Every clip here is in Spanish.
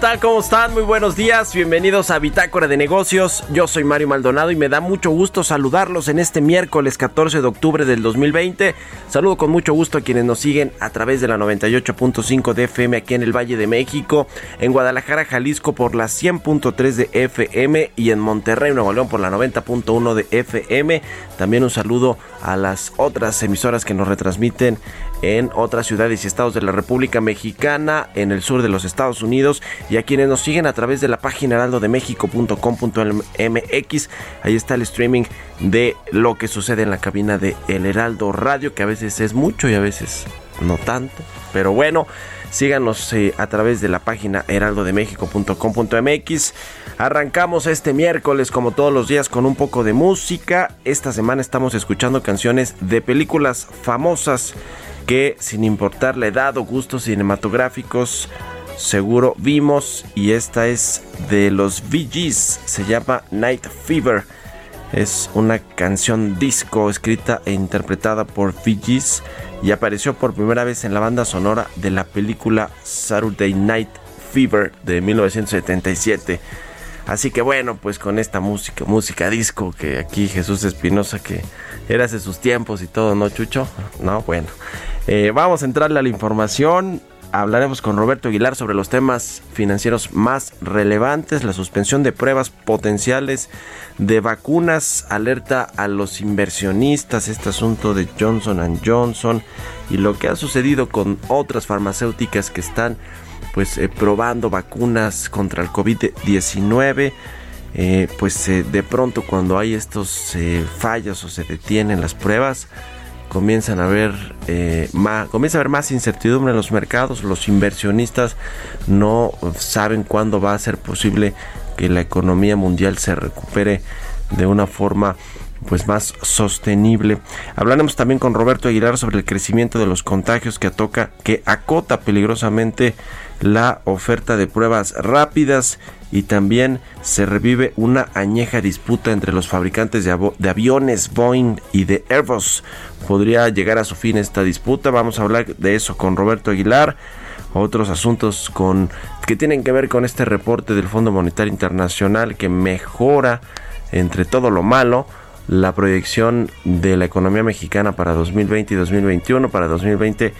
Tal? ¿Cómo están? Muy buenos días. Bienvenidos a Bitácora de Negocios. Yo soy Mario Maldonado y me da mucho gusto saludarlos en este miércoles 14 de octubre del 2020. Saludo con mucho gusto a quienes nos siguen a través de la 98.5 de FM aquí en el Valle de México, en Guadalajara, Jalisco por la 100.3 de FM y en Monterrey, Nuevo León por la 90.1 de FM. También un saludo a las otras emisoras que nos retransmiten en otras ciudades y estados de la República Mexicana, en el sur de los Estados Unidos y a quienes nos siguen a través de la página heraldodemexico.com.mx. Ahí está el streaming de lo que sucede en la cabina de El Heraldo Radio, que a veces es mucho y a veces no tanto. Pero bueno, síganos eh, a través de la página heraldodemexico.com.mx. Arrancamos este miércoles como todos los días con un poco de música. Esta semana estamos escuchando canciones de películas famosas que sin importar la edad o gustos cinematográficos seguro vimos y esta es de los VGs, se llama Night Fever. Es una canción disco escrita e interpretada por VGs y apareció por primera vez en la banda sonora de la película Saturday Night Fever de 1977. Así que bueno, pues con esta música, música disco que aquí Jesús Espinosa que era hace sus tiempos y todo, ¿no, Chucho? No, bueno. Eh, vamos a entrarle a la información hablaremos con Roberto Aguilar sobre los temas financieros más relevantes, la suspensión de pruebas potenciales de vacunas, alerta a los inversionistas, este asunto de Johnson Johnson y lo que ha sucedido con otras farmacéuticas que están pues eh, probando vacunas contra el COVID-19. Eh, pues eh, de pronto cuando hay estos fallos o se detienen las pruebas, comienzan a ver eh, más, comienza a haber más incertidumbre en los mercados, los inversionistas no saben cuándo va a ser posible que la economía mundial se recupere de una forma pues más sostenible. Hablaremos también con Roberto Aguilar sobre el crecimiento de los contagios que atoca, que acota peligrosamente la oferta de pruebas rápidas y también se revive una añeja disputa entre los fabricantes de, aviones Boeing y de Airbus. Podría llegar a su fin esta disputa. Vamos a hablar de eso con Roberto Aguilar. Otros asuntos con que tienen que ver con este reporte del Fondo Monetario Internacional que mejora entre todo lo malo la proyección de la economía mexicana para 2020 y 2021. Para 2020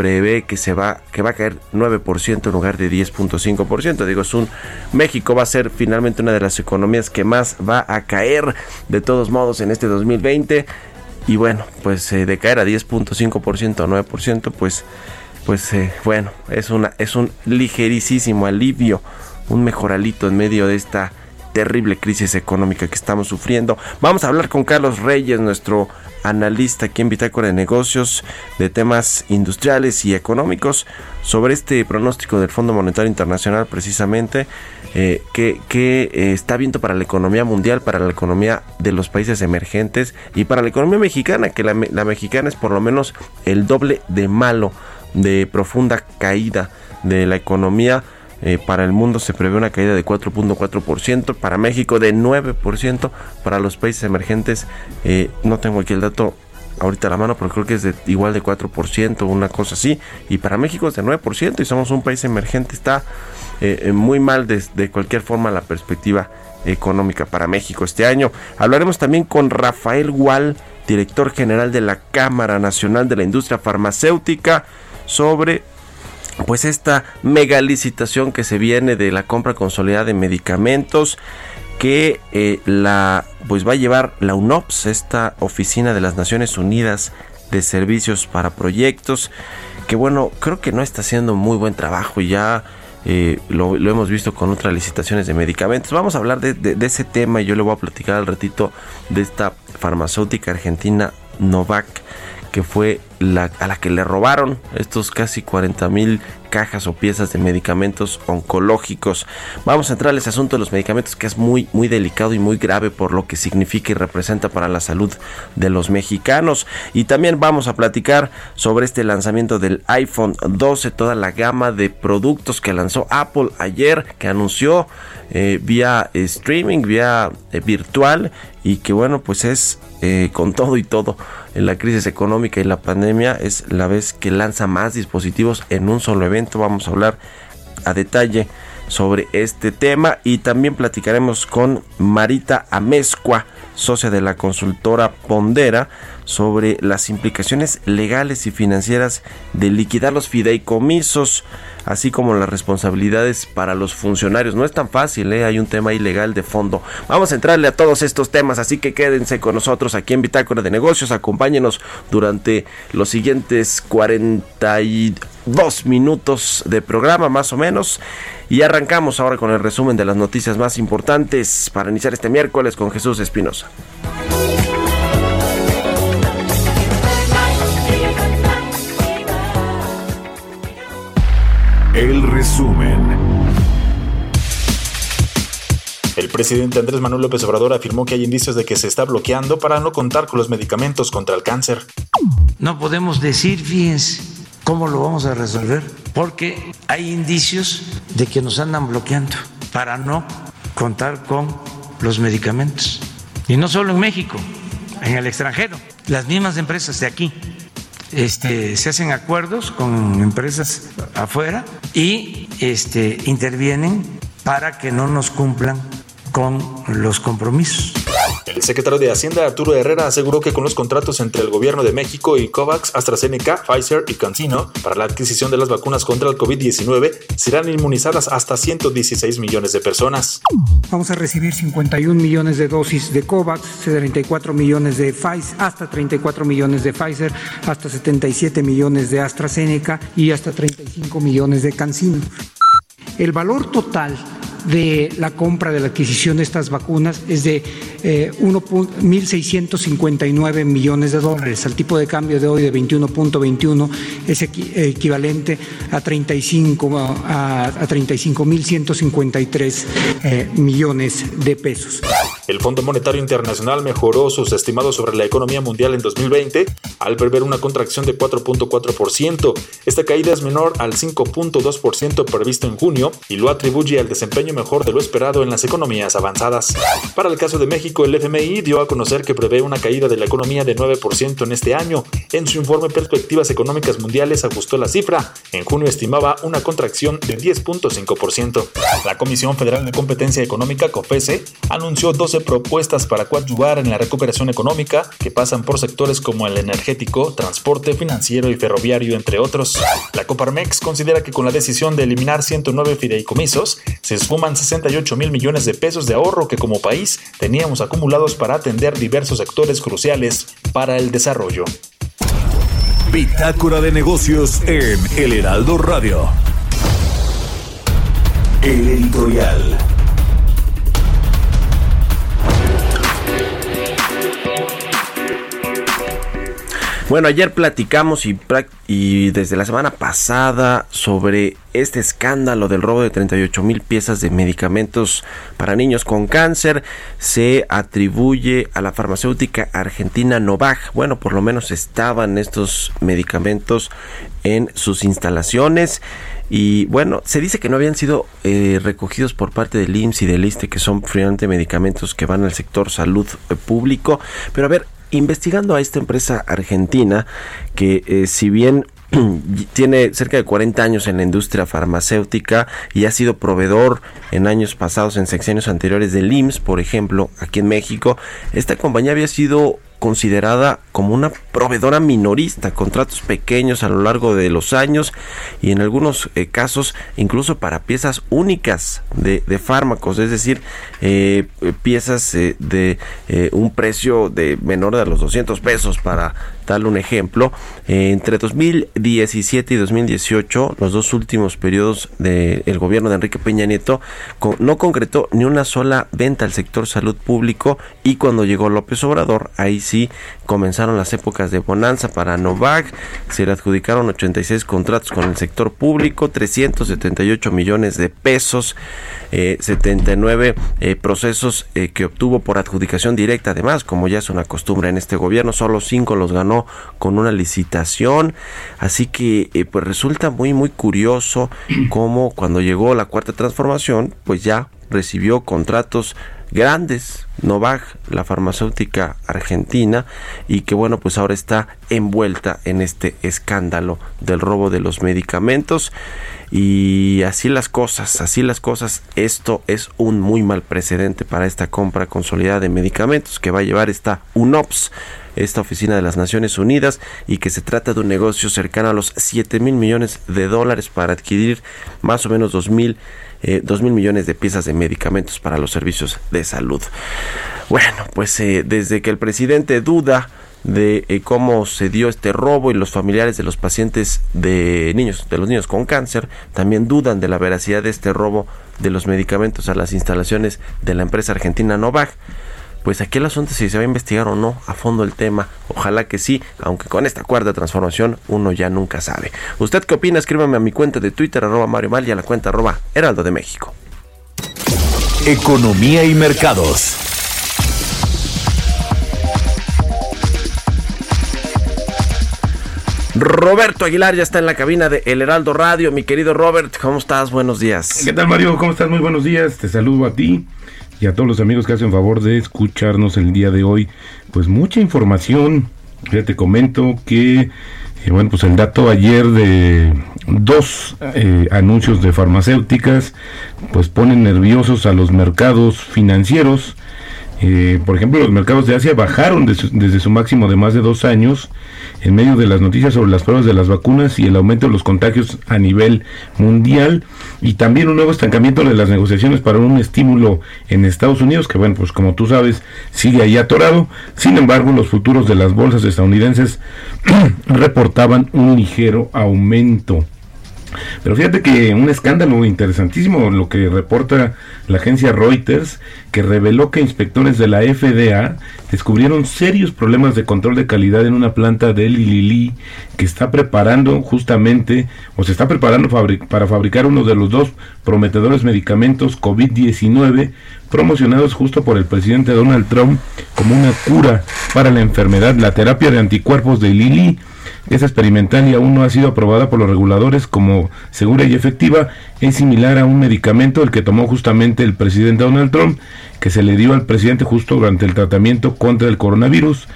prevé que se va que va a caer 9% en lugar de 10.5%. Digo, es un México va a ser finalmente una de las economías que más va a caer de todos modos en este 2020 y bueno, pues eh, de caer a 10.5% o 9%, pues pues eh, bueno, es una es un ligerísimo alivio, un mejoralito en medio de esta terrible crisis económica que estamos sufriendo. Vamos a hablar con Carlos Reyes, nuestro analista aquí en Bitácora de Negocios de temas industriales y económicos sobre este pronóstico del Fondo Monetario Internacional precisamente eh, que, eh, está viendo para la economía mundial, para la economía de los países emergentes y para la economía mexicana, que la mexicana es por lo menos el doble de malo, de profunda caída de la economía eh, para el mundo se prevé una caída de 4.4%, para México de 9%, para los países emergentes eh, no tengo aquí el dato ahorita a la mano, pero creo que es de, igual de 4%, una cosa así, y para México es de 9% y somos un país emergente, está eh, muy mal de cualquier forma la perspectiva económica para México este año. Hablaremos también con Rafael Gual, director general de la Cámara Nacional de la Industria Farmacéutica, sobre pues esta mega licitación que se viene de la compra consolidada de medicamentos que eh, la pues va a llevar la UNOPS, esta oficina de las Naciones Unidas de Servicios para Proyectos, que bueno, creo que no está haciendo muy buen trabajo ya eh, lo, hemos visto con otras licitaciones de medicamentos. Vamos a hablar de, de, ese tema y yo le voy a platicar al ratito de esta farmacéutica argentina Novak que fue a la que le robaron estos casi 40 mil cajas o piezas de medicamentos oncológicos. Vamos a entrar al ese asunto de los medicamentos que es muy, muy delicado y muy grave por lo que significa y representa para la salud de los mexicanos. Y también vamos a platicar sobre este lanzamiento del iPhone 12, toda la gama de productos que lanzó Apple ayer, que anunció eh, vía streaming, vía eh, virtual y que bueno, pues es eh, con todo y todo en la crisis económica y la pandemia es la vez que lanza más dispositivos en un solo evento. Vamos a hablar a detalle sobre este tema y también platicaremos con Marita Amezcua, socia de la consultora Pondera, sobre las implicaciones legales y financieras de liquidar los fideicomisos así como las responsabilidades para los funcionarios. No es tan fácil, ¿eh? hay un tema ilegal de fondo. Vamos a entrarle a todos estos temas, así que quédense con nosotros aquí en Bitácora de Negocios. Acompáñenos durante los siguientes 42 minutos de programa, más o menos. Y arrancamos ahora con el resumen de las noticias más importantes para iniciar este miércoles con Jesús Espinosa. El resumen. El presidente Andrés Manuel López Obrador afirmó que hay indicios de que se está bloqueando para no contar con los medicamentos contra el cáncer. No podemos decir, fíjense, cómo lo vamos a resolver, porque hay indicios de que nos andan bloqueando para no contar con los medicamentos. Y no solo en México, en el extranjero, las mismas empresas de aquí este, se hacen acuerdos con empresas afuera y este, intervienen para que no nos cumplan con los compromisos. El secretario de Hacienda Arturo Herrera aseguró que con los contratos entre el gobierno de México y COVAX, AstraZeneca, Pfizer y CanSino para la adquisición de las vacunas contra el COVID-19 serán inmunizadas hasta 116 millones de personas. Vamos a recibir 51 millones de dosis de COVAX, 34 millones de Pfizer, hasta 34 millones de Pfizer, hasta 77 millones de AstraZeneca y hasta 35 millones de CanSino. El valor total de la compra, de la adquisición de estas vacunas es de eh, 1.659 millones de dólares. Al tipo de cambio de hoy de 21.21 es equivalente a 35 a, a 35.153 eh, millones de pesos. El Fondo Monetario Internacional mejoró sus estimados sobre la economía mundial en 2020 al prever una contracción de 4.4%. Esta caída es menor al 5.2% previsto en junio y lo atribuye al desempeño mejor de lo esperado en las economías avanzadas. Para el caso de México, el FMI dio a conocer que prevé una caída de la economía de 9% en este año. En su informe Perspectivas Económicas Mundiales ajustó la cifra. En junio estimaba una contracción de 10.5%. La Comisión Federal de Competencia Económica, COFESE, anunció 12 propuestas para coadyuvar en la recuperación económica que pasan por sectores como el energético, transporte, financiero y ferroviario, entre otros. La Coparmex considera que con la decisión de eliminar 109 fideicomisos, se esfuman 68 mil millones de pesos de ahorro que como país teníamos acumulados para atender diversos sectores cruciales para el desarrollo. Bitácora de negocios en El Heraldo Radio. El editorial. Bueno, ayer platicamos y, y, desde la semana pasada sobre este escándalo del robo de 38 mil piezas de medicamentos para niños con cáncer. Se atribuye a la farmacéutica argentina Novag. Bueno, por lo menos estaban estos medicamentos en sus instalaciones. Y bueno, se dice que no habían sido eh, recogidos por parte del IMSS y del ISTE, que son finalmente medicamentos que van al sector salud eh, público. Pero a ver, investigando a esta empresa argentina que eh, si bien tiene cerca de 40 años en la industria farmacéutica y ha sido proveedor en años pasados, en secciones anteriores del IMSS, por ejemplo, aquí en México. Esta compañía había sido considerada como una proveedora minorista, contratos pequeños a lo largo de los años y en algunos eh, casos incluso para piezas únicas de, fármacos, es decir, eh, piezas eh, de un precio de menor de los 200 pesos para darle un ejemplo. entre 2017 y 2018, los dos últimos periodos del gobierno de Enrique Peña Nieto, no concretó ni una sola venta al sector salud público y cuando llegó López Obrador, ahí sí comenzaron las épocas de bonanza para Novak, se le adjudicaron 86 contratos con el sector público, 378 millones de pesos, 79 eh, eh, procesos eh, que obtuvo por adjudicación directa, además, como ya es una costumbre en este gobierno, solo 5 los ganó con una licitación, así que pues resulta muy muy curioso cómo cuando llegó la cuarta transformación, pues ya recibió contratos grandes, Novag, la farmacéutica argentina, y que bueno, pues ahora está envuelta en este escándalo del robo de los medicamentos. Y así las cosas, así las cosas, esto es un muy mal precedente para esta compra consolidada de medicamentos que va a llevar esta UNOPS, esta oficina de las Naciones Unidas, y que se trata de un negocio cercano a los 7 mil millones de dólares para adquirir más o menos 2 mil eh, mil millones de piezas de medicamentos para los servicios de salud. Bueno, pues eh, desde que el presidente duda de eh, cómo se dio este robo y los familiares de los pacientes de niños, de los niños con cáncer, también dudan de la veracidad de este robo de los medicamentos a las instalaciones de la empresa argentina Novak pues aquí el asunto es si se va a investigar o no a fondo el tema. Ojalá que sí, aunque con esta cuarta transformación uno ya nunca sabe. ¿Usted qué opina? Escríbame a mi cuenta de Twitter, arroba Mario Mal y a la cuenta arroba Heraldo de México. Economía y mercados. Roberto Aguilar ya está en la cabina de El Heraldo Radio. Mi querido Robert, ¿cómo estás? Buenos días. ¿Qué tal, Mario? ¿Cómo estás? Muy buenos días. Te saludo a ti y a todos los amigos que hacen favor de escucharnos el día de hoy. Pues mucha información. Ya te comento que, eh, bueno, pues el dato ayer de dos eh, anuncios de farmacéuticas, pues ponen nerviosos a los mercados financieros. Eh, por ejemplo, los mercados de Asia bajaron desde su máximo de más de dos años en medio de las noticias sobre las pruebas de las vacunas y el aumento de los contagios a nivel mundial y también un nuevo estancamiento de las negociaciones para un estímulo en Estados Unidos que bueno pues como tú sabes sigue ahí atorado. Sin embargo los futuros de las bolsas estadounidenses reportaban un ligero aumento pero fíjate que un escándalo interesantísimo lo que reporta la agencia Reuters, que reveló que inspectores de la FDA descubrieron serios problemas de control de calidad en una planta de Lili que está preparando justamente o se está preparando para fabricar uno de los dos prometedores medicamentos COVID-19 promocionados justo por el presidente Donald Trump como una cura para la enfermedad, la terapia de anticuerpos de Lili es experimental y aún no ha sido aprobada por los reguladores como segura y efectiva. Es similar a un medicamento el que tomó justamente el presidente Donald Trump, que se le dio al presidente justo durante el tratamiento contra el coronavirus.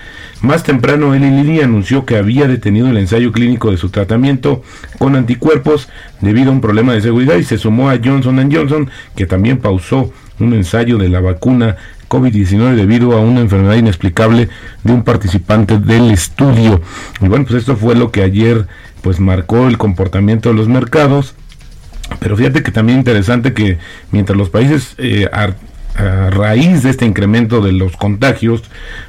Más temprano, Eli Lilly anunció que había detenido el ensayo clínico de su tratamiento con anticuerpos debido a un problema de seguridad y se sumó a Johnson Johnson, que también pausó un ensayo de la vacuna COVID-19 debido a una enfermedad inexplicable de un participante del estudio. Y bueno, pues esto fue lo que ayer pues marcó el comportamiento de los mercados. Pero fíjate que también interesante que mientras los países eh, a raíz de este incremento de los contagios,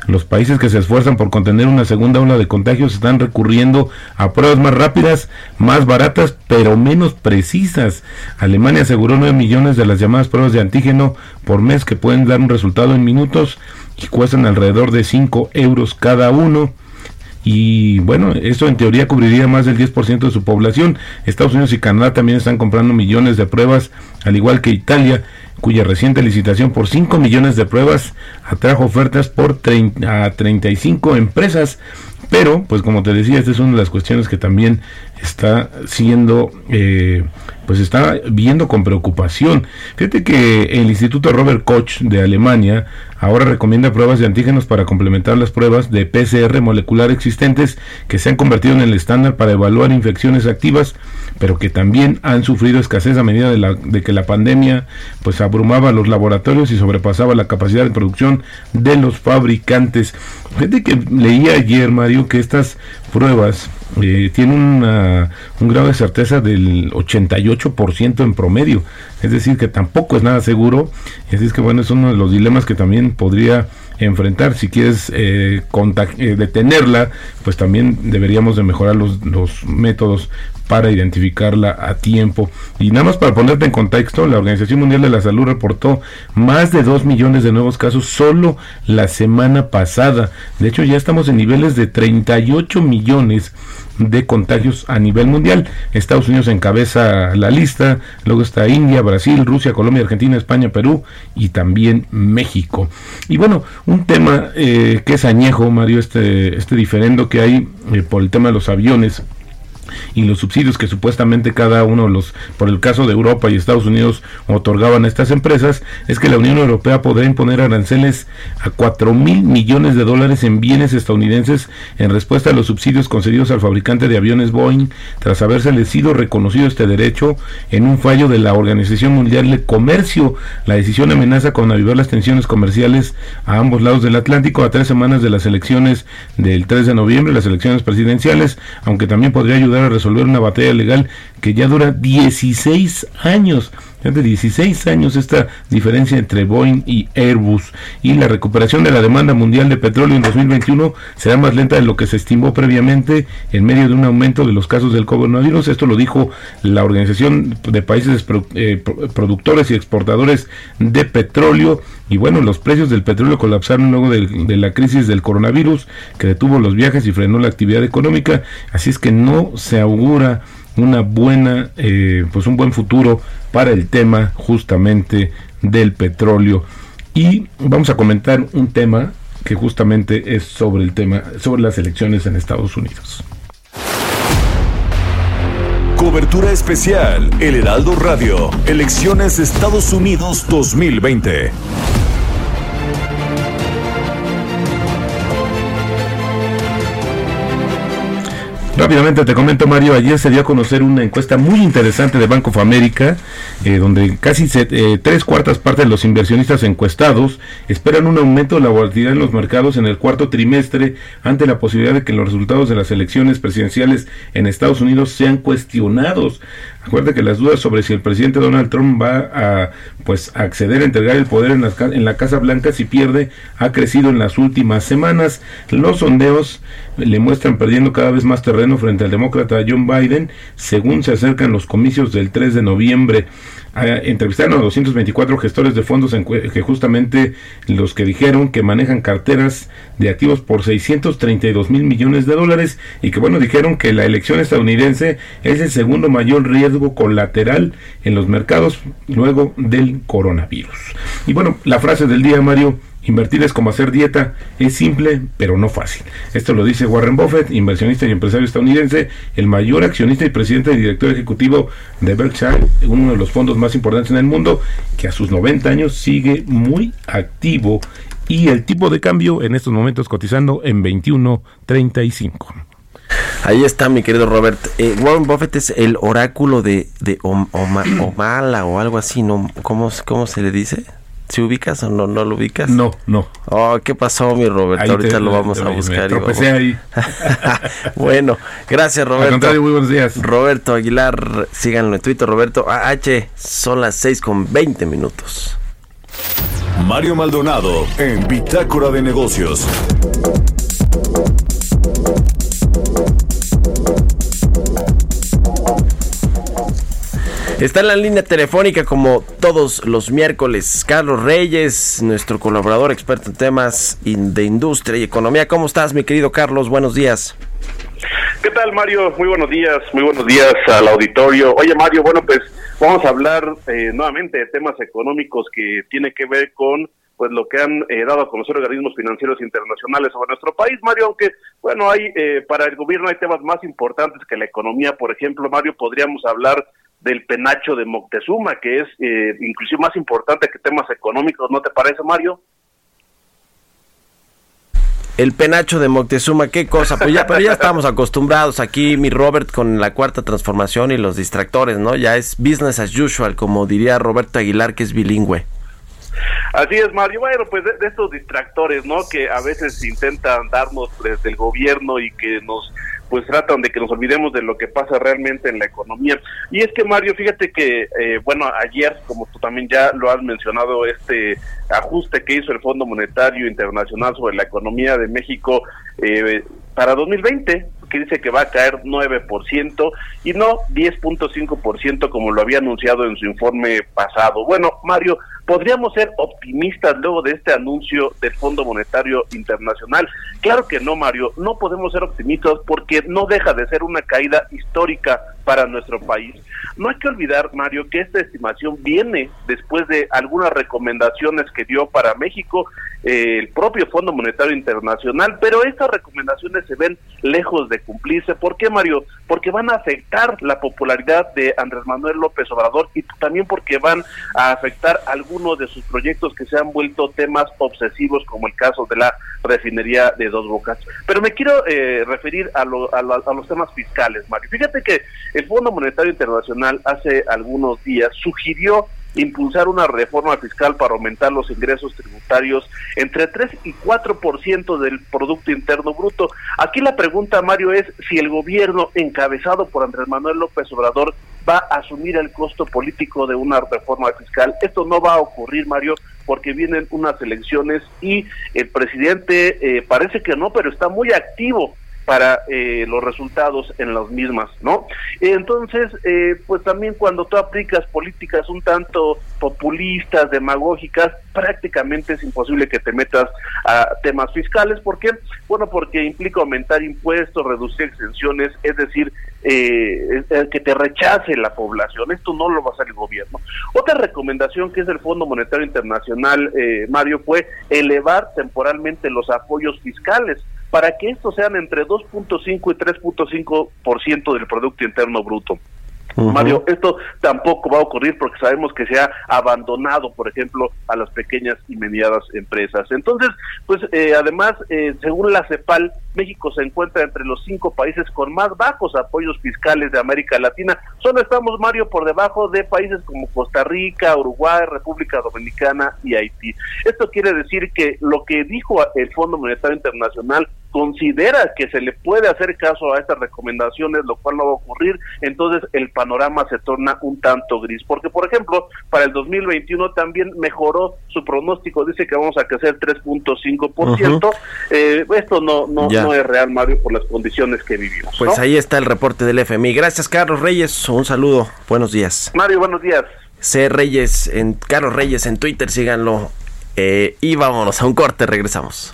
los países que se esfuerzan por contener una segunda ola de contagios están recurriendo a pruebas más rápidas, más baratas, pero menos precisas. Alemania aseguró 9 millones de las llamadas pruebas de antígeno por mes que pueden dar un resultado en minutos y cuestan alrededor de 5 euros cada uno. y bueno, eso en teoría cubriría más del 10% de su población. Estados Unidos y Canadá también están comprando millones de pruebas, al igual que Italia, cuya reciente licitación por 5 millones de pruebas atrajo ofertas por 30, a 35 empresas. Pero, pues como te decía, esta es una de las cuestiones que también está siendo, eh, pues está viendo con preocupación. Fíjate que el Instituto Robert Koch de Alemania ahora recomienda pruebas de antígenos para complementar las pruebas de PCR molecular existentes que se han convertido en el estándar para evaluar infecciones activas, pero que también han sufrido escasez a medida de, la, de que la pandemia pues abrumaba los laboratorios y sobrepasaba la capacidad de producción de los fabricantes. Fíjate que leí ayer, Mario, que estas pruebas eh, tienen una, un grado de certeza del 88% en promedio. Es decir, que tampoco es nada seguro. Es decir, que bueno, es uno de los dilemas que también podría enfrentar. Si quieres eh, eh, detenerla, pues también deberíamos de mejorar los, los métodos para identificarla a tiempo. Y nada más para ponerte en contexto, la Organización Mundial de la Salud reportó más de 2 millones de nuevos casos solo la semana pasada. De hecho, ya estamos en niveles de 38 millones de contagios a nivel mundial. Estados Unidos encabeza la lista, luego está India, Brasil, Rusia, Colombia, Argentina, España, Perú y también México. Y bueno, un tema eh, que es añejo, Mario, este, este diferendo que hay eh, por el tema de los aviones y los subsidios que supuestamente cada uno de los, por el caso de Europa y Estados Unidos, otorgaban a estas empresas, es que la Unión Europea podrá imponer aranceles a 4 mil millones de dólares en bienes estadounidenses en respuesta a los subsidios concedidos al fabricante de aviones Boeing, tras haberse sido reconocido este derecho en un fallo de la Organización Mundial de Comercio. La decisión amenaza con avivar las tensiones comerciales a ambos lados del Atlántico a tres semanas de las elecciones del 3 de noviembre, las elecciones presidenciales, aunque también podría ayudar resolver una batalla legal que ya dura 16 años de 16 años esta diferencia entre Boeing y Airbus y la recuperación de la demanda mundial de petróleo en 2021 será más lenta de lo que se estimó previamente en medio de un aumento de los casos del coronavirus. Esto lo dijo la Organización de Países eh, Productores y Exportadores de Petróleo y bueno, los precios del petróleo colapsaron luego de, de, la crisis del coronavirus que detuvo los viajes y frenó la actividad económica. Así es que no se augura una buena, eh, pues un buen futuro para el tema justamente del petróleo. Y vamos a comentar un tema que justamente es sobre el tema, sobre las elecciones en Estados Unidos. Cobertura especial, El Heraldo Radio, Elecciones Estados Unidos 2020. Rápidamente te comento, Mario, ayer se dio a conocer una encuesta muy interesante de Banco of America, eh, donde casi eh, tres cuartas partes de los inversionistas encuestados esperan un aumento de la volatilidad en los mercados en el cuarto trimestre ante la posibilidad de que los resultados de las elecciones presidenciales en Estados Unidos sean cuestionados. Acuérdate que las dudas sobre si el presidente Donald Trump va a pues acceder a entregar el poder en la, en la Casa Blanca si pierde ha crecido en las últimas semanas. Los sondeos le muestran perdiendo cada vez más terreno frente al demócrata John Biden según se acercan los comicios del 3 de noviembre entrevistaron a 224 gestores de fondos que justamente los que dijeron que manejan carteras de activos por 632 mil millones de dólares y que bueno dijeron que la elección estadounidense es el segundo mayor riesgo colateral en los mercados luego del coronavirus. Y bueno, la frase del día Mario Invertir es como hacer dieta, es simple pero no fácil. Esto lo dice Warren Buffett, inversionista y empresario estadounidense, el mayor accionista y presidente y director ejecutivo de Berkshire, uno de los fondos más importantes en el mundo, que a sus 90 años sigue muy activo y el tipo de cambio en estos momentos cotizando en 21.35. Ahí está, mi querido Robert. Eh, Warren Buffett es el oráculo de, de Omala o algo así, ¿no? ¿Cómo, ¿Cómo se le dice? ¿Si ubicas o no, no lo ubicas? No, no. Oh, ¿qué pasó, mi Roberto? Ahorita lo vamos a buscar. Me ahí. bueno, gracias, Roberto. Al contrario, muy buenos días. Roberto Aguilar, síganlo en Twitter, Roberto H. Son las 6 con 20 minutos. Mario Maldonado en Bitácora de Negocios. Está en la línea telefónica como todos los miércoles Carlos Reyes, nuestro colaborador experto en temas de industria y economía. ¿Cómo estás, mi querido Carlos? Buenos días. ¿Qué tal, Mario? Muy buenos días, muy buenos días al auditorio. Oye, Mario, bueno, pues vamos a hablar eh, nuevamente de temas económicos que tiene que ver con pues lo que han eh, dado a conocer organismos financieros internacionales sobre nuestro país, Mario, aunque bueno, hay eh, para el gobierno hay temas más importantes que la economía, por ejemplo, Mario, podríamos hablar del penacho de Moctezuma, que es eh, inclusive más importante que temas económicos, ¿no te parece, Mario? El penacho de Moctezuma, qué cosa, pues ya, pero ya estamos acostumbrados aquí, mi Robert, con la cuarta transformación y los distractores, ¿no? Ya es business as usual, como diría Roberto Aguilar, que es bilingüe. Así es, Mario. Bueno, pues de, de, estos distractores, ¿no? Que a veces intentan darnos desde el gobierno y que nos pues tratan de que nos olvidemos de lo que pasa realmente en la economía. Y es que Mario, fíjate que, eh, bueno, ayer, como tú también ya lo has mencionado, este ajuste que hizo el Fondo Monetario Internacional sobre la economía de México eh, para 2020, que dice que va a caer 9% y no 10.5% como lo había anunciado en su informe pasado. Bueno, Mario, ¿podríamos ser optimistas luego de este anuncio del Fondo Monetario Internacional? Claro que no, Mario, no podemos ser optimistas porque no deja de ser una caída histórica para nuestro país. No hay que olvidar, Mario, que esta estimación viene después de algunas recomendaciones que dio para México eh, el propio Fondo Monetario Internacional, pero estas recomendaciones se ven lejos de cumplirse. ¿Por qué, Mario? Porque van a afectar la popularidad de Andrés Manuel López Obrador y también porque van a afectar algunos de sus proyectos que se han vuelto temas obsesivos, como el caso de la refinería de Dos Bocas. Pero me quiero eh, referir a, lo, a, a los temas fiscales, Mario. Fíjate que el Fondo Monetario Internacional hace algunos días sugirió impulsar una reforma fiscal para aumentar los ingresos tributarios entre 3 y 4% del Producto Interno Bruto. Aquí la pregunta, Mario, es si el gobierno encabezado por Andrés Manuel López Obrador va a asumir el costo político de una reforma fiscal. Esto no va a ocurrir, Mario, porque vienen unas elecciones y el presidente eh, parece que no, pero está muy activo para eh, los resultados en las mismas, ¿no? Entonces, eh, pues también cuando tú aplicas políticas un tanto populistas, demagógicas, prácticamente es imposible que te metas a temas fiscales. ¿Por qué? Bueno, porque implica aumentar impuestos, reducir exenciones, es decir, eh, que te rechace la población. Esto no lo va a hacer el gobierno. Otra recomendación que es del Fondo Monetario Internacional, eh, Mario, fue elevar temporalmente los apoyos fiscales para que estos sean entre 2.5 y 3.5% del Producto Interno Bruto. Mario, esto tampoco va a ocurrir porque sabemos que se ha abandonado, por ejemplo, a las pequeñas y medianas empresas. Entonces, pues eh, además, eh, según la CEPAL, México se encuentra entre los cinco países con más bajos apoyos fiscales de América Latina. Solo estamos, Mario, por debajo de países como Costa Rica, Uruguay, República Dominicana y Haití. Esto quiere decir que lo que dijo el Fondo Monetario Internacional considera que se le puede hacer caso a estas recomendaciones, lo cual no va a ocurrir, entonces el panorama se torna un tanto gris. Porque, por ejemplo, para el 2021 también mejoró su pronóstico, dice que vamos a crecer 3.5%. Uh -huh. eh, esto no, no, no, es real, Mario, por las condiciones que vivimos. Pues ¿no? ahí está el reporte del FMI. Gracias, Carlos Reyes. Un saludo. Buenos días. Mario, buenos días. C. Reyes, en Carlos Reyes en Twitter, síganlo. Eh, y vámonos a un corte, regresamos.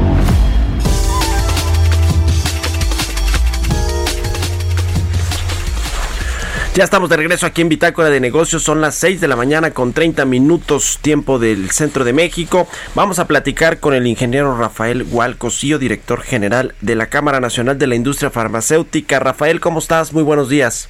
Ya estamos de regreso aquí en Bitácora de Negocios. Son las 6 de la mañana con 30 minutos tiempo del centro de México. Vamos a platicar con el ingeniero Rafael Hualcosío, director general de la Cámara Nacional de la Industria Farmacéutica. Rafael, ¿cómo estás? Muy buenos días.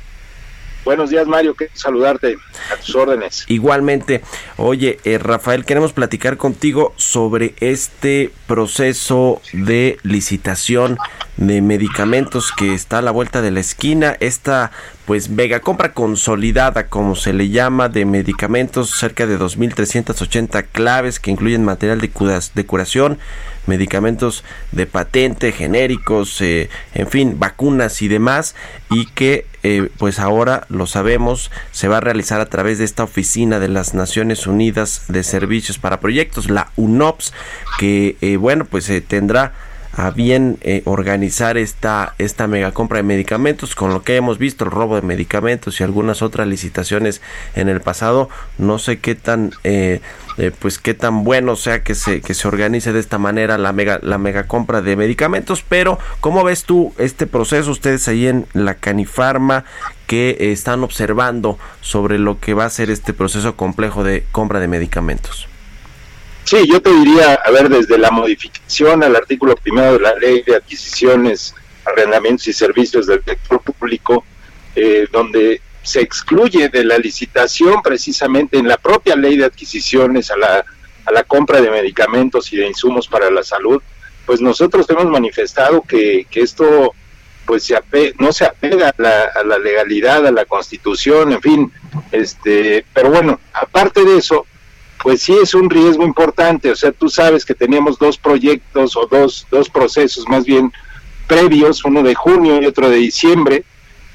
Buenos días, Mario. Qué saludarte a tus órdenes. Igualmente. Oye, eh, Rafael, queremos platicar contigo sobre este proceso de licitación de medicamentos que está a la vuelta de la esquina. Esta pues mega compra consolidada, como se le llama, de medicamentos, cerca de 2.380 claves que incluyen material de, de curación, medicamentos de patente, genéricos, eh, en fin, vacunas y demás, y que eh, pues ahora lo sabemos, se va a realizar a través de esta oficina de las Naciones Unidas de Servicios para Proyectos, la UNOPS, que eh, bueno, pues tendrá a bien eh, organizar esta, esta mega compra de medicamentos, con lo que hemos visto, el robo de medicamentos y algunas otras licitaciones en el pasado, no sé qué tan eh, eh, pues qué tan bueno sea que se, que se organice de esta manera la mega, la mega compra de medicamentos, pero ¿cómo ves tú este proceso? Ustedes ahí en la Canifarma que están observando sobre lo que va a ser este proceso complejo de compra de medicamentos. Sí, yo te diría, a ver, desde la modificación al artículo primero de la ley de adquisiciones, arrendamientos y servicios del sector público, eh, donde se excluye de la licitación precisamente en la propia ley de adquisiciones a la, a la compra de medicamentos y de insumos para la salud, pues nosotros hemos manifestado que, que esto pues se no se apega a la, a la legalidad, a la constitución, en fin, este, pero bueno, aparte de eso, pues sí es un riesgo importante. O sea, tú sabes que teníamos dos proyectos o dos, dos procesos más bien previos, uno de junio y otro de diciembre,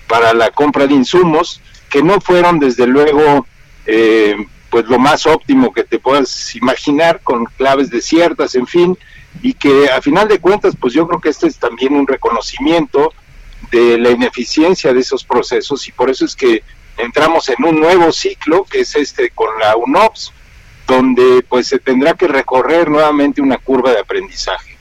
para la compra de insumos, que no fueron desde luego eh, pues lo más óptimo que te puedas imaginar, con claves desiertas, en fin, y que a final de cuentas, pues yo creo que este es también un reconocimiento de la ineficiencia de esos procesos y por eso es que entramos en un nuevo ciclo, que es este con la UNOPS, donde pues se tendrá que recorrer nuevamente una curva de aprendizaje.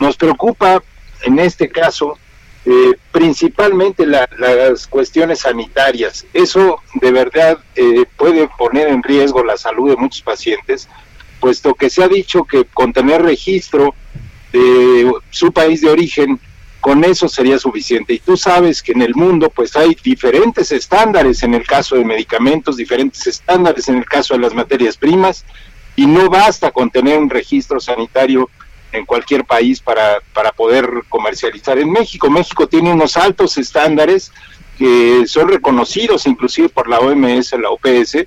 Nos preocupa en este caso eh, principalmente las cuestiones sanitarias. Eso de verdad eh, puede poner en riesgo la salud de muchos pacientes, puesto que se ha dicho que con tener registro de su país de origen con eso sería suficiente. Y tú sabes que en el mundo pues hay diferentes estándares en el caso de medicamentos, diferentes estándares en el caso de las materias primas, y no basta con tener un registro sanitario en cualquier país para, para poder comercializar en México. México tiene unos altos estándares que son reconocidos inclusive por la OMS, la OPS,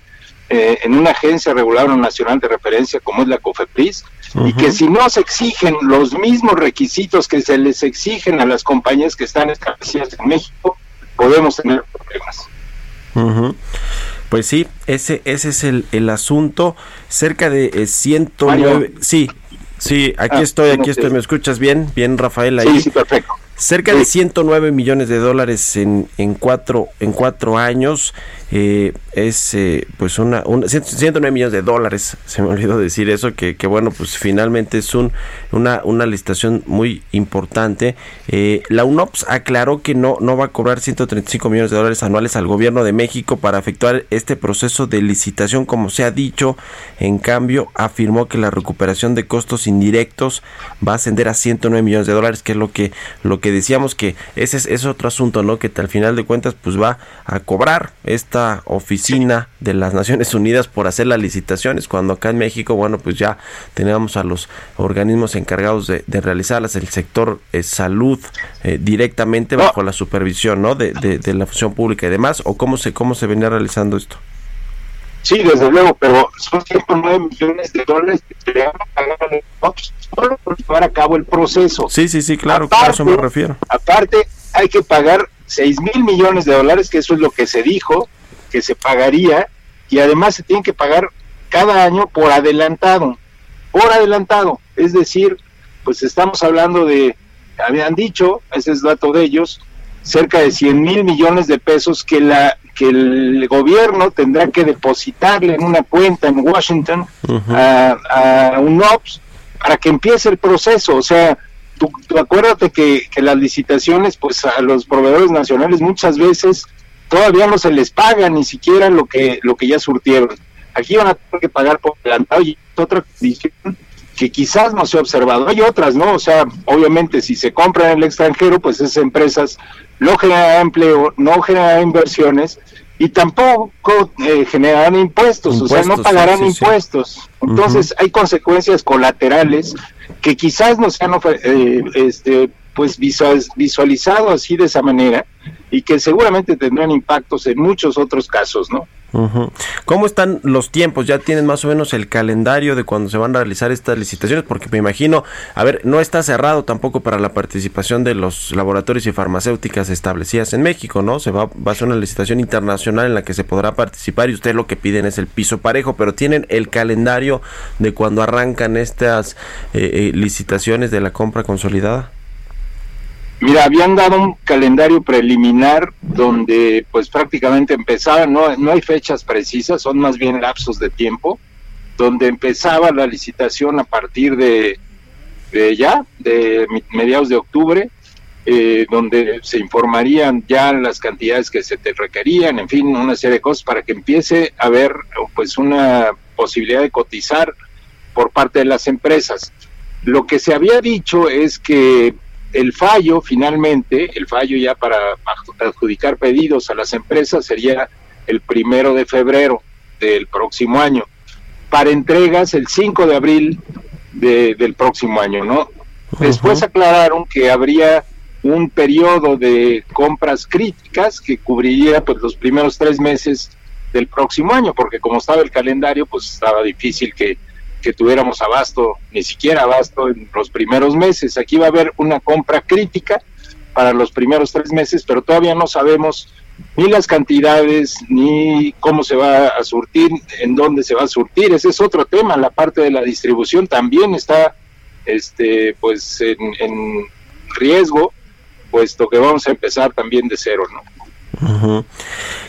eh, en una agencia reguladora nacional de referencia como es la COFEPRIS, y que si no se exigen los mismos requisitos que se les exigen a las compañías que están establecidas en México, podemos tener problemas. Pues sí, ese, ese es el, el asunto. Cerca de eh, 109... Sí, sí, aquí ah, estoy, aquí estoy. ¿Me escuchas bien? Bien, Rafael, ahí. Sí, sí, perfecto. Cerca de 109 millones de dólares en, en, cuatro, en cuatro años. Eh, es eh, pues una, 109 millones de dólares, se me olvidó decir eso, que, bueno, pues finalmente es un, una, una licitación muy importante. Eh, la UNOPS aclaró que no, no va a cobrar 135 millones de dólares anuales al gobierno de México para efectuar este proceso de licitación, como se ha dicho. En cambio, afirmó que la recuperación de costos indirectos va a ascender a 109 millones de dólares, que es lo que, lo que decíamos que ese es, es otro asunto, ¿no? Que al final de cuentas, pues va a cobrar esta oficina de las Naciones Unidas por hacer las licitaciones, cuando acá en México, bueno, pues ya teníamos a los organismos encargados de, realizarlas, el sector eh, salud eh, directamente bajo la supervisión, ¿no? De, de, la función pública y demás, o cómo se, cómo se venía realizando esto. Sí, desde luego, pero son 109 millones de dólares que se van a pagar solo por llevar a cabo el proceso. Sí, sí, sí, claro, a eso me refiero. Aparte, hay que pagar 6 mil millones de dólares, que eso es lo que se dijo, que se pagaría y además se tiene que pagar cada año por adelantado, por adelantado, es decir, pues estamos hablando de, habían dicho, ese es dato de ellos, cerca de 100 mil millones de pesos que la que el gobierno tendrá que depositarle en una cuenta en Washington a, a, un OPS para que empiece el proceso. O sea, tú, tú acuérdate que, que, las licitaciones, pues a los proveedores nacionales muchas veces todavía no se les paga ni siquiera lo que lo que ya surtieron. Aquí van a tener que pagar por adelantado y otra condición que quizás no se ha observado. Hay otras, ¿no? O sea, obviamente si se compra en el extranjero, pues esas empresas no generan empleo, no generan inversiones y tampoco eh, generarán impuestos, o sea, no pagarán impuestos. Entonces hay consecuencias colaterales que quizás no se han eh, este, pues visualizado así de esa manera y que seguramente tendrán impactos en muchos otros casos, ¿no? ¿Cómo están los tiempos? ¿Ya tienen más o menos el calendario de cuando se van a realizar estas licitaciones? Porque me imagino, a ver, no está cerrado tampoco para la participación de los laboratorios y farmacéuticas establecidas en México, ¿no? Se va, va a ser una licitación internacional en la que se podrá participar y ustedes lo que piden es el piso parejo, pero tienen el calendario de cuando arrancan estas eh, eh, licitaciones de la compra consolidada. Mira, habían dado un calendario preliminar donde pues prácticamente empezaba, no, no hay fechas precisas, son más bien lapsos de tiempo, donde empezaba la licitación a partir de, ya, de mediados de octubre, eh, donde se informarían ya las cantidades que se te requerían, en fin, una serie de cosas para que empiece a haber pues una posibilidad de cotizar por parte de las empresas. Lo que se había dicho es que el fallo finalmente, el fallo ya para adjudicar pedidos a las empresas sería el primero de febrero del próximo año. Para entregas el 5 de abril del próximo año, ¿no? Después aclararon que habría un periodo de compras críticas que cubriría pues los primeros tres meses del próximo año, porque como estaba el calendario, pues estaba difícil que que tuviéramos abasto, ni siquiera abasto en los primeros meses. Aquí va a haber una compra crítica para los primeros tres meses, pero todavía no sabemos ni las cantidades, ni cómo se va a surtir, en dónde se va a surtir. Ese es otro tema. La parte de la distribución también está este, pues, en, en riesgo, puesto que vamos a empezar también de cero, ¿no?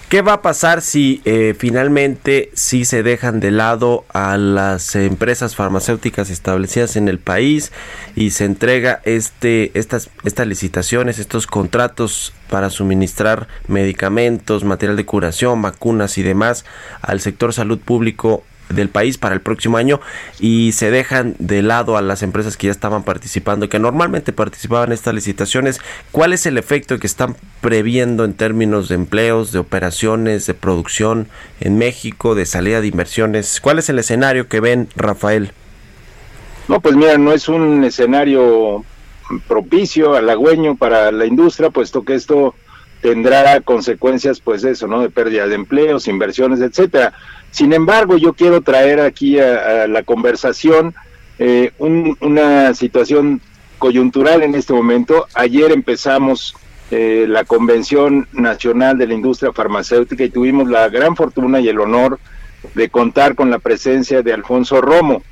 ¿Qué va a pasar si eh, finalmente si se dejan de lado a las empresas farmacéuticas establecidas en el país y se entrega este estas estas licitaciones, estos contratos para suministrar medicamentos, material de curación, vacunas y demás al sector salud público del país para el próximo año y se dejan de lado a las empresas que ya estaban participando, que normalmente participaban en estas licitaciones. ¿Cuál es el efecto que están previendo en términos de empleos, de operaciones, de producción en México, de salida de inversiones? ¿Cuál es el escenario que ven, Rafael? No, pues mira, no es un escenario propicio, halagüeño para la industria, puesto que esto tendrá consecuencias, pues eso, ¿no? De pérdida de empleos, inversiones, etcétera. Sin embargo, yo quiero traer aquí a, la conversación eh, una situación coyuntural en este momento. Ayer empezamos eh, la Convención Nacional de la Industria Farmacéutica y tuvimos la gran fortuna y el honor de contar con la presencia de Alfonso Romo.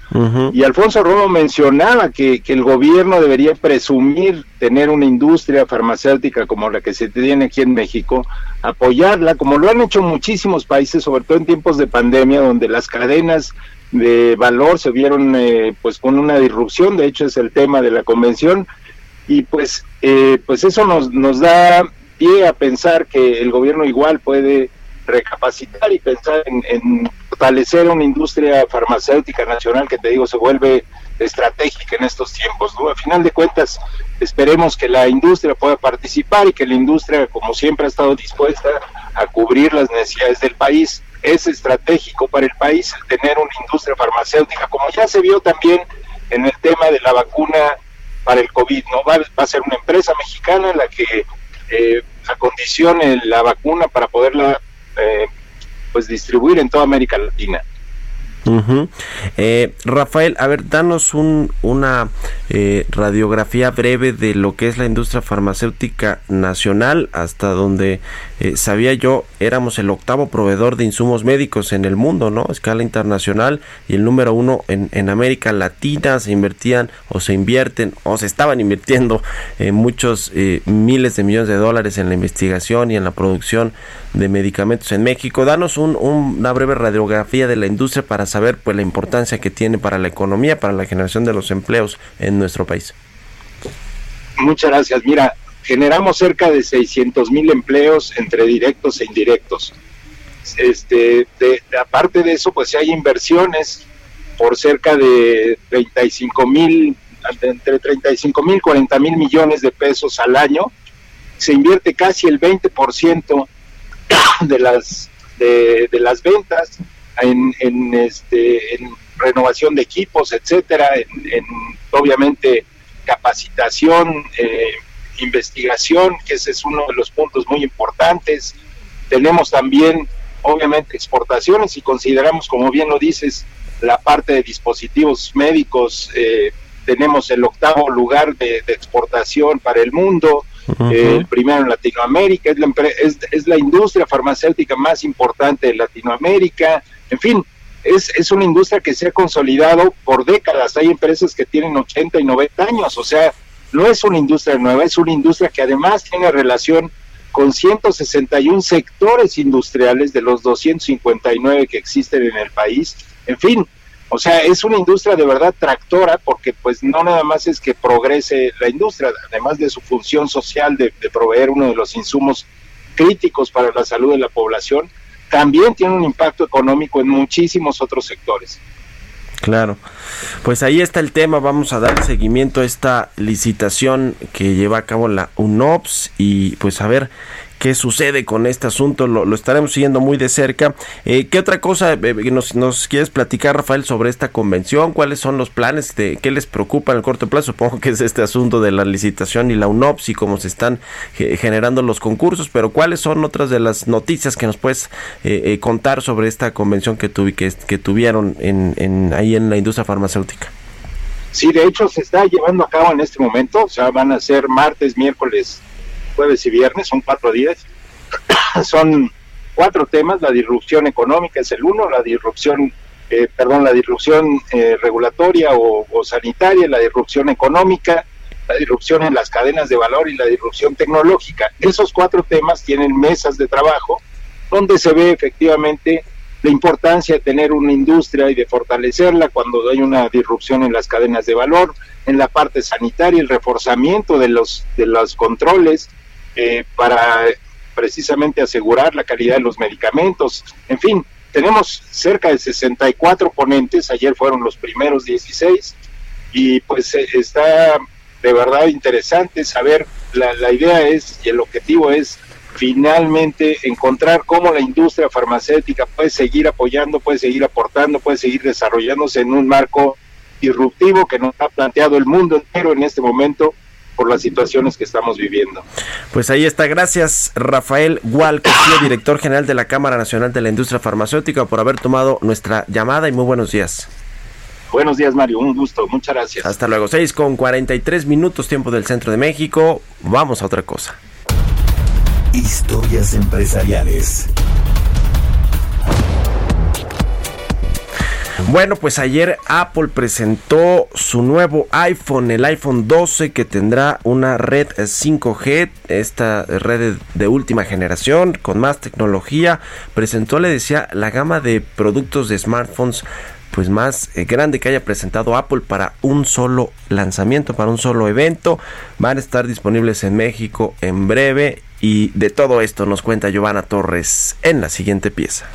Y Alfonso Romo mencionaba que, que, el gobierno debería presumir tener una industria farmacéutica como la que se tiene aquí en México, apoyarla, como lo han hecho muchísimos países, sobre todo en tiempos de pandemia, donde las cadenas de valor se vieron eh, pues con una disrupción, de hecho es el tema de la convención, y pues, eh, pues eso nos, nos da pie a pensar que el gobierno igual puede recapacitar y pensar en, fortalecer una industria farmacéutica nacional que te digo se vuelve estratégica en estos tiempos. ¿no? A final de cuentas, esperemos que la industria pueda participar y que la industria, como siempre, ha estado dispuesta a cubrir las necesidades del país. Es estratégico para el país tener una industria farmacéutica, como ya se vio también en el tema de la vacuna para el COVID. ¿no? Va, va a ser una empresa mexicana la que eh, acondicione la vacuna para poderla eh, pues distribuir en toda América Latina. Eh, Rafael, a ver, danos un, una eh, radiografía breve de lo que es la industria farmacéutica nacional, hasta donde eh, sabía yo, éramos el octavo proveedor de insumos médicos en el mundo, ¿no? Escala internacional y el número uno en, en América Latina, se invertían o se invierten o se estaban invirtiendo muchos miles de millones de dólares en la investigación y en la producción de medicamentos en México. Danos un, una breve radiografía de la industria para saber pues la importancia que tiene para la economía, para la generación de los empleos en nuestro país. Muchas gracias. Mira, generamos cerca de 600 mil empleos entre directos e indirectos. Este, aparte de eso, pues hay inversiones por cerca de 35 mil, entre 35 mil, 40 mil millones de pesos al año. Se invierte casi el 20% de las, de, las ventas en, en, este, en renovación de equipos, etcétera, en, obviamente capacitación, eh, investigación, que ese es uno de los puntos muy importantes. Tenemos también, obviamente, exportaciones y consideramos, como bien lo dices, la parte de dispositivos médicos. Eh, tenemos el octavo lugar de, exportación para el mundo, eh, el primero en Latinoamérica, es la, es la industria farmacéutica más importante de Latinoamérica, en fin, es, es una industria que se ha consolidado por décadas. Hay empresas que tienen 80 y 90 años, o sea, no es una industria nueva, es una industria que además tiene relación con 161 sectores industriales de los 259 que existen en el país. En fin, o sea, es una industria de verdad tractora porque pues no nada más es que progrese la industria, además de su función social de, proveer uno de los insumos críticos para la salud de la población, también tiene un impacto económico en muchísimos otros sectores. Claro. Pues ahí está el tema. Vamos a dar seguimiento a esta licitación que lleva a cabo la UNOPS y pues a ver qué sucede con este asunto, lo, estaremos siguiendo muy de cerca. Eh, ¿Qué otra cosa eh, nos, nos, quieres platicar, Rafael, sobre esta convención? ¿Cuáles son los planes? De, ¿Qué les preocupa en el corto plazo? Supongo que es este asunto de la licitación y la UNOPS y cómo se están generando los concursos, pero ¿cuáles son otras de las noticias que nos puedes eh, contar sobre esta convención que, que, que tuvieron en, en, ahí en la industria farmacéutica? Sí, de hecho se está llevando a cabo en este momento, o sea, van a ser martes, miércoles, jueves y viernes, son cuatro días. son cuatro temas, la disrupción económica es el uno, la disrupción, eh, perdón, la disrupción eh, regulatoria o, sanitaria, la disrupción económica, la disrupción en las cadenas de valor y la disrupción tecnológica. Esos cuatro temas tienen mesas de trabajo donde se ve efectivamente la importancia de tener una industria y de fortalecerla cuando hay una disrupción en las cadenas de valor, en la parte sanitaria, el reforzamiento de los, de los controles, eh, para precisamente asegurar la calidad de los medicamentos. En fin, tenemos cerca de 64 ponentes, ayer fueron los primeros 16, y pues eh, está de verdad interesante saber, la, la idea es y el objetivo es finalmente encontrar cómo la industria farmacéutica puede seguir apoyando, puede seguir aportando, puede seguir desarrollándose en un marco disruptivo que nos ha planteado el mundo entero en este momento por las situaciones que estamos viviendo. Pues ahí está. Gracias, Rafael Gual, director general de la Cámara Nacional de la Industria Farmacéutica, por haber tomado nuestra llamada y muy buenos días. Buenos días, Mario. Un gusto. Muchas gracias. Hasta luego. 6 con 43 minutos, tiempo del centro de México. Vamos a otra cosa. Historias empresariales. Bueno, pues ayer Apple presentó su nuevo iPhone, el iPhone 12, que tendrá una red 5G, esta red de, última generación, con más tecnología. Presentó, le decía, la gama de productos de smartphones pues más eh, grande que haya presentado Apple para un solo lanzamiento, para un solo evento. Van a estar disponibles en México en breve y de todo esto nos cuenta Giovanna Torres en la siguiente pieza.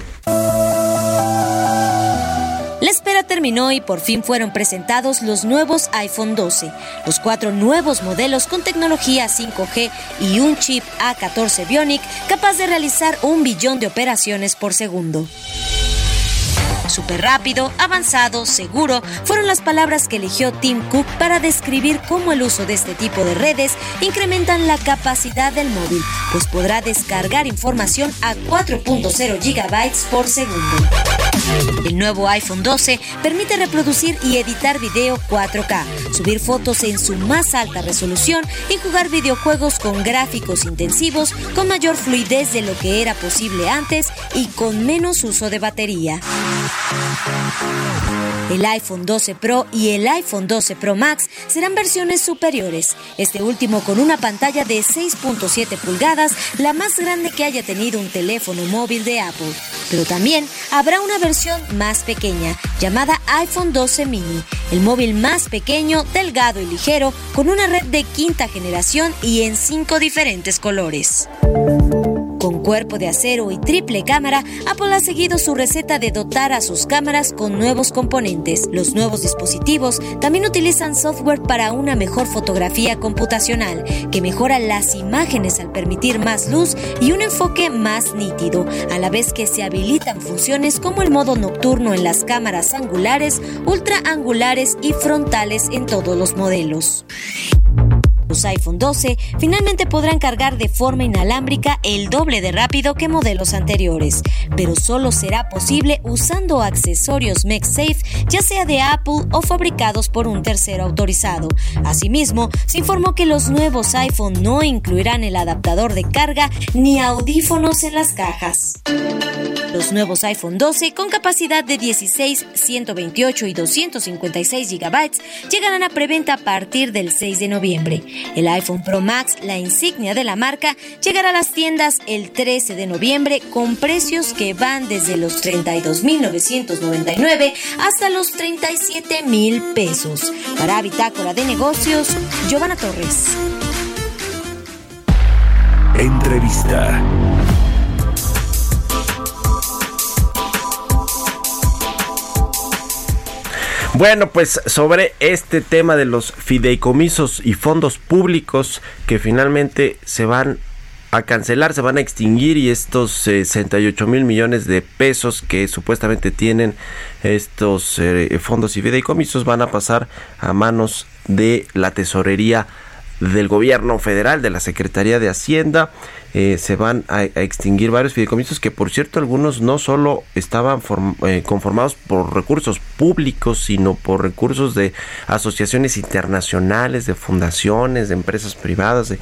La espera terminó y por fin fueron presentados los nuevos iPhone 12, los cuatro nuevos modelos con tecnología 5G y un chip A14 Bionic capaz de realizar un billón de operaciones por segundo. Súper rápido, avanzado, seguro, fueron las palabras que eligió Tim Cook para describir cómo el uso de este tipo de redes incrementan la capacidad del móvil, pues podrá descargar información a 4.0 GB por segundo. El nuevo iPhone 12 permite reproducir y editar video 4K, subir fotos en su más alta resolución y jugar videojuegos con gráficos intensivos con mayor fluidez de lo que era posible antes y con menos uso de batería. El iPhone 12 Pro y el iPhone 12 Pro Max serán versiones superiores, este último con una pantalla de 6.7 pulgadas, la más grande que haya tenido un teléfono móvil de Apple. Pero también habrá una versión más pequeña, llamada iPhone 12 mini, el móvil más pequeño, delgado y ligero, con una red de quinta generación y en cinco diferentes colores. Con cuerpo de acero y triple cámara, Apple ha seguido su receta de dotar a sus cámaras con nuevos componentes. Los nuevos dispositivos también utilizan software para una mejor fotografía computacional, que mejora las imágenes al permitir más luz y un enfoque más nítido, a la vez que se habilitan funciones como el modo nocturno en las cámaras angulares, ultraangulares y frontales en todos los modelos. Los iPhone 12 finalmente podrán cargar de forma inalámbrica el doble de rápido que modelos anteriores, pero solo será posible usando accesorios MagSafe, ya sea de Apple o fabricados por un tercero autorizado. Asimismo, se informó que los nuevos iPhone no incluirán el adaptador de carga ni audífonos en las cajas. Los nuevos iPhone 12 con capacidad de 16, 128 y 256 GB llegarán a preventa a partir del 6 de noviembre. El iPhone Pro Max, la insignia de la marca, llegará a las tiendas el 13 de noviembre con precios que van desde los 32.999 hasta los 37.000 pesos. Para Bitácora de Negocios, Giovanna Torres. Entrevista. Bueno, pues sobre este tema de los fideicomisos y fondos públicos que finalmente se van a cancelar, se van a extinguir y estos 68 mil millones de pesos que supuestamente tienen estos eh, fondos y fideicomisos van a pasar a manos de la tesorería del gobierno federal, de la Secretaría de Hacienda. Eh, se van a, extinguir varios fideicomisos que, por cierto, algunos no solo estaban eh, conformados por recursos públicos, sino por recursos de asociaciones internacionales, de fundaciones, de empresas privadas, de,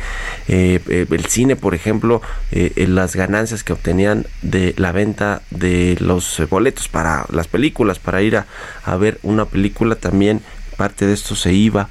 eh, el cine, por ejemplo, las ganancias que obtenían de la venta de los boletos para las películas, para ir a, a ver una película, también parte de esto se iba a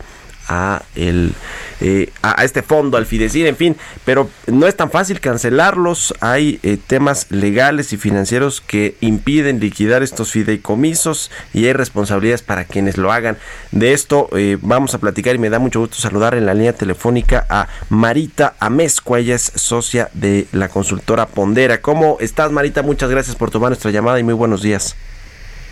el eh, a, este fondo al Fidecir, en fin, pero no es tan fácil cancelarlos, hay eh, temas legales y financieros que impiden liquidar estos fideicomisos y hay responsabilidades para quienes lo hagan. De esto eh, vamos a platicar y me da mucho gusto saludar en la línea telefónica a Marita Amezcua, ella es socia de la consultora Pondera. ¿Cómo estás Marita? Muchas gracias por tomar nuestra llamada y muy buenos días.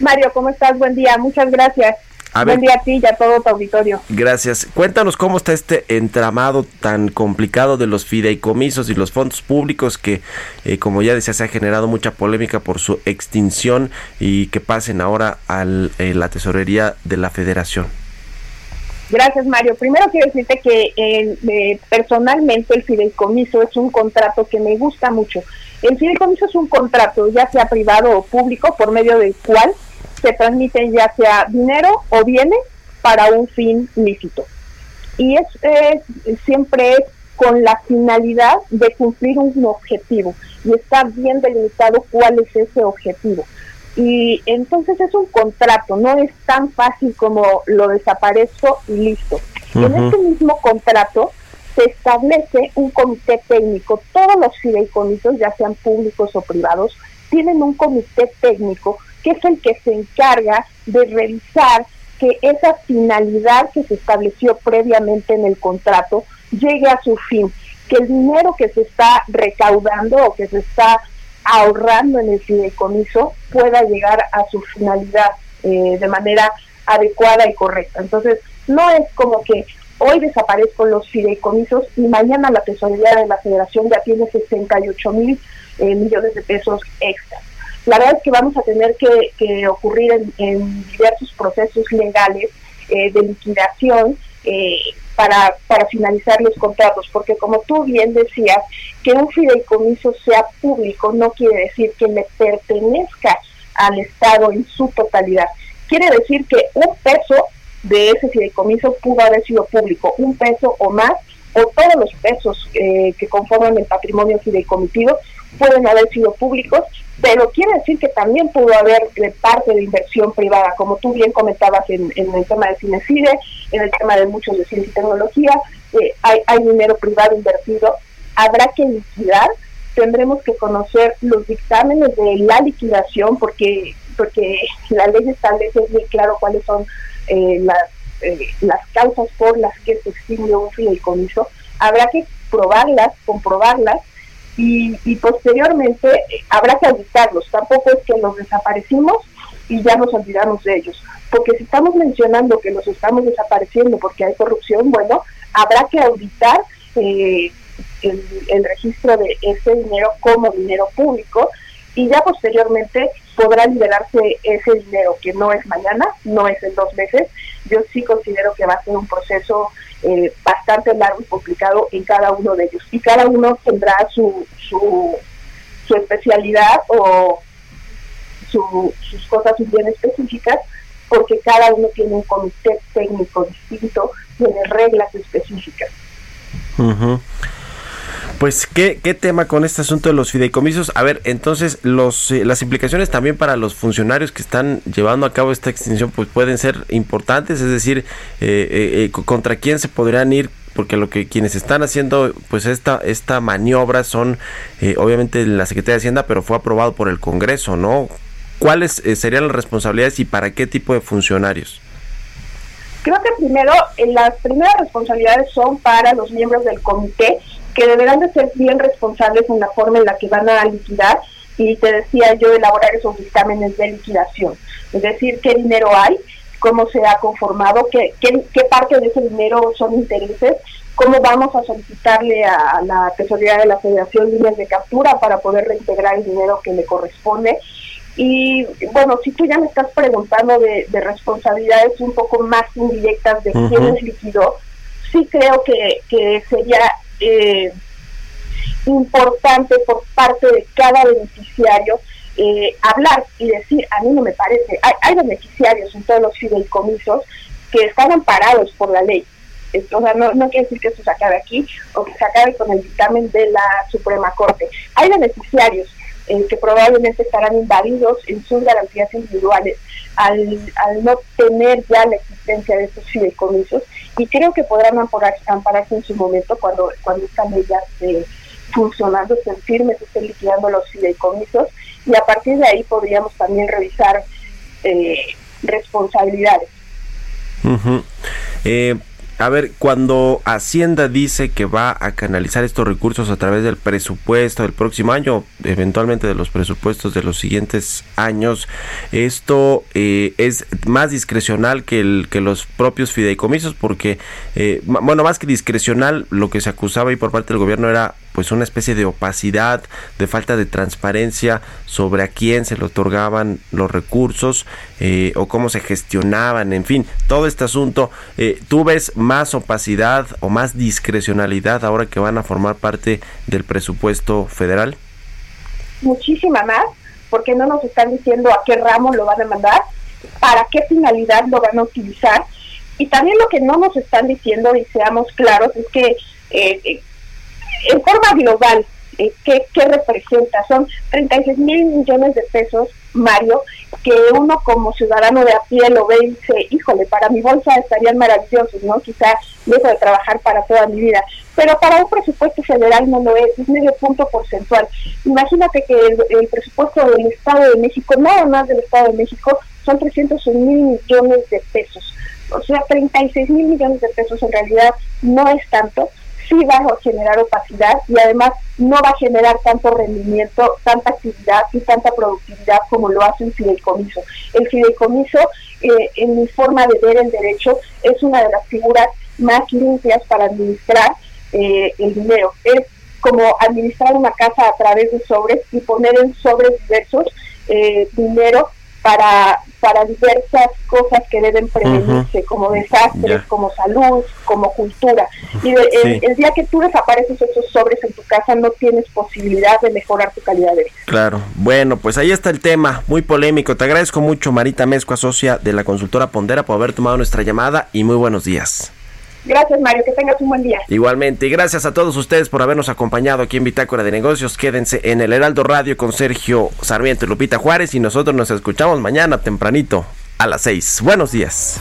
Mario, ¿cómo estás? Buen día, muchas gracias. Buen día a ti y a todo tu auditorio. Gracias. Cuéntanos cómo está este entramado tan complicado de los fideicomisos y los fondos públicos que, eh, como ya decía, se ha generado mucha polémica por su extinción y que pasen ahora a eh, la tesorería de la federación. Gracias, Mario. Primero quiero decirte que eh, personalmente el fideicomiso es un contrato que me gusta mucho. El fideicomiso es un contrato, ya sea privado o público, por medio del cual se transmiten ya sea dinero o bienes para un fin lícito. Y es, siempre es con la finalidad de cumplir un objetivo y está bien delimitado cuál es ese objetivo. Y entonces es un contrato, no es tan fácil como lo desaparezco y listo. En este mismo contrato se establece un comité técnico. Todos los fideicomisos, ya sean públicos o privados, tienen un comité técnico que es el que se encarga de revisar que esa finalidad que se estableció previamente en el contrato llegue a su fin, que el dinero que se está recaudando o que se está ahorrando en el fideicomiso pueda llegar a su finalidad eh, de manera adecuada y correcta. Entonces, no es como que hoy desaparezcan los fideicomisos y mañana la tesorería de la federación ya tiene 68 mil eh, millones de pesos extra. La verdad es que vamos a tener que, ocurrir en, diversos procesos legales eh, de liquidación eh, para, para finalizar los contratos, porque como tú bien decías, que un fideicomiso sea público no quiere decir que le pertenezca al Estado en su totalidad. Quiere decir que un peso de ese fideicomiso pudo haber sido público, un peso o más, o todos los pesos eh, que conforman el patrimonio fideicomitido pueden haber sido públicos, pero quiere decir que también pudo haber parte de inversión privada, como tú bien comentabas en, el tema de Cinecide, en el tema de muchos de ciencia y tecnología, eh, hay, hay dinero privado invertido, habrá que liquidar, tendremos que conocer los dictámenes de la liquidación, porque, porque la ley establece muy claro cuáles son eh, las, eh, las causas por las que se extingue un fideicomiso, habrá que probarlas, comprobarlas, y, posteriormente eh, habrá que auditarlos. Tampoco es que los desaparecimos y ya nos olvidamos de ellos. Porque si estamos mencionando que los estamos desapareciendo porque hay corrupción, bueno, habrá que auditar eh, el, registro de ese dinero como dinero público y ya posteriormente podrá liberarse ese dinero, que no es mañana, no es en dos meses. Yo sí considero que va a ser un proceso eh, bastante largo y complicado en cada uno de ellos. Y cada uno tendrá su, su, su especialidad o sus cosas bien específicas, porque cada uno tiene un comité técnico distinto, tiene reglas específicas. Pues ¿qué, qué tema con este asunto de los fideicomisos. A ver, entonces los eh, las implicaciones también para los funcionarios que están llevando a cabo esta extinción pues pueden ser importantes, es decir, eh, eh, contra quién se podrían ir porque lo que quienes están haciendo pues esta esta maniobra son obviamente la Secretaría de Hacienda, pero fue aprobado por el Congreso, ¿no? ¿Cuáles serían las responsabilidades y para qué tipo de funcionarios? Creo que primero, las primeras responsabilidades son para los miembros del comité que deberán de ser bien responsables en la forma en la que van a liquidar y te decía yo elaborar esos dictámenes de liquidación, es decir, qué dinero hay, cómo se ha conformado, qué, qué, parte de ese dinero son intereses, cómo vamos a solicitarle a la tesorería de la Federación líneas de captura para poder reintegrar el dinero que le corresponde. Y bueno, si tú ya me estás preguntando de, responsabilidades un poco más indirectas de quién es liquidó, sí creo que, que sería eh, importante por parte de cada beneficiario eh, hablar y decir, a mí no me parece, hay, beneficiarios en todos los fideicomisos que están amparados por la ley. O sea, no, no quiere decir que esto se acabe aquí o que se acabe con el dictamen de la Suprema Corte. Hay beneficiarios eh, que probablemente estarán invadidos en sus garantías individuales al, al no tener ya la existencia de estos fideicomisos. Y creo que podrán ampararse, en su momento cuando, cuando ley ya esté funcionando, estén firmes, estén liquidando los fideicomisos. Y a partir de ahí podríamos también revisar eh, responsabilidades. A ver, cuando Hacienda dice que va a canalizar estos recursos a través del presupuesto del próximo año, eventualmente de los presupuestos de los siguientes años, esto eh, es más discrecional que, los propios fideicomisos, porque, eh, bueno, más que discrecional, lo que se acusaba y por parte del gobierno era pues una especie de opacidad, de falta de transparencia sobre a quién se le otorgaban los recursos eh, o cómo se gestionaban, en fin, todo este asunto. Eh, ¿Tú ves más opacidad o más discrecionalidad ahora que van a formar parte del presupuesto federal? Muchísima más, porque no nos están diciendo a qué ramo lo van a mandar, para qué finalidad lo van a utilizar. Y también lo que no nos están diciendo, y seamos claros, es que eh, en forma global, eh, ¿qué, representa? Son 36 mil millones de pesos, Mario, que uno como ciudadano de a pie lo ve y dice, híjole, para mi bolsa estarían maravillosos, ¿no? Quizá dejo de trabajar para toda mi vida. Pero para un presupuesto federal no lo es, es medio punto porcentual. Imagínate que el, presupuesto del Estado de México, nada más del Estado de México, son 300 mil millones de pesos. O sea, 36 mil millones de pesos en realidad no es tanto sí va a generar opacidad y además no va a generar tanto rendimiento, tanta actividad y tanta productividad como lo hace un fideicomiso. El fideicomiso, eh, en mi forma de ver el derecho, es una de las figuras más limpias para administrar eh, el dinero. Es como administrar una casa a través de sobres y poner en sobres diversos eh, dinero para, para diversas cosas que deben prevenirse, como desastres, como salud, como cultura. Y el, día que tú desapareces esos sobres en tu casa, no tienes posibilidad de mejorar tu calidad de vida. Claro, bueno, pues ahí está el tema, muy polémico. Te agradezco mucho, Marita Mezco, asocia de la consultora Pondera, por haber tomado nuestra llamada y muy buenos días. Gracias, Mario. Que tengas un buen día. Igualmente. Y gracias a todos ustedes por habernos acompañado aquí en Bitácora de Negocios. Quédense en el Heraldo Radio con Sergio Sarmiento y Lupita Juárez. Y nosotros nos escuchamos mañana tempranito a las 6. Buenos días.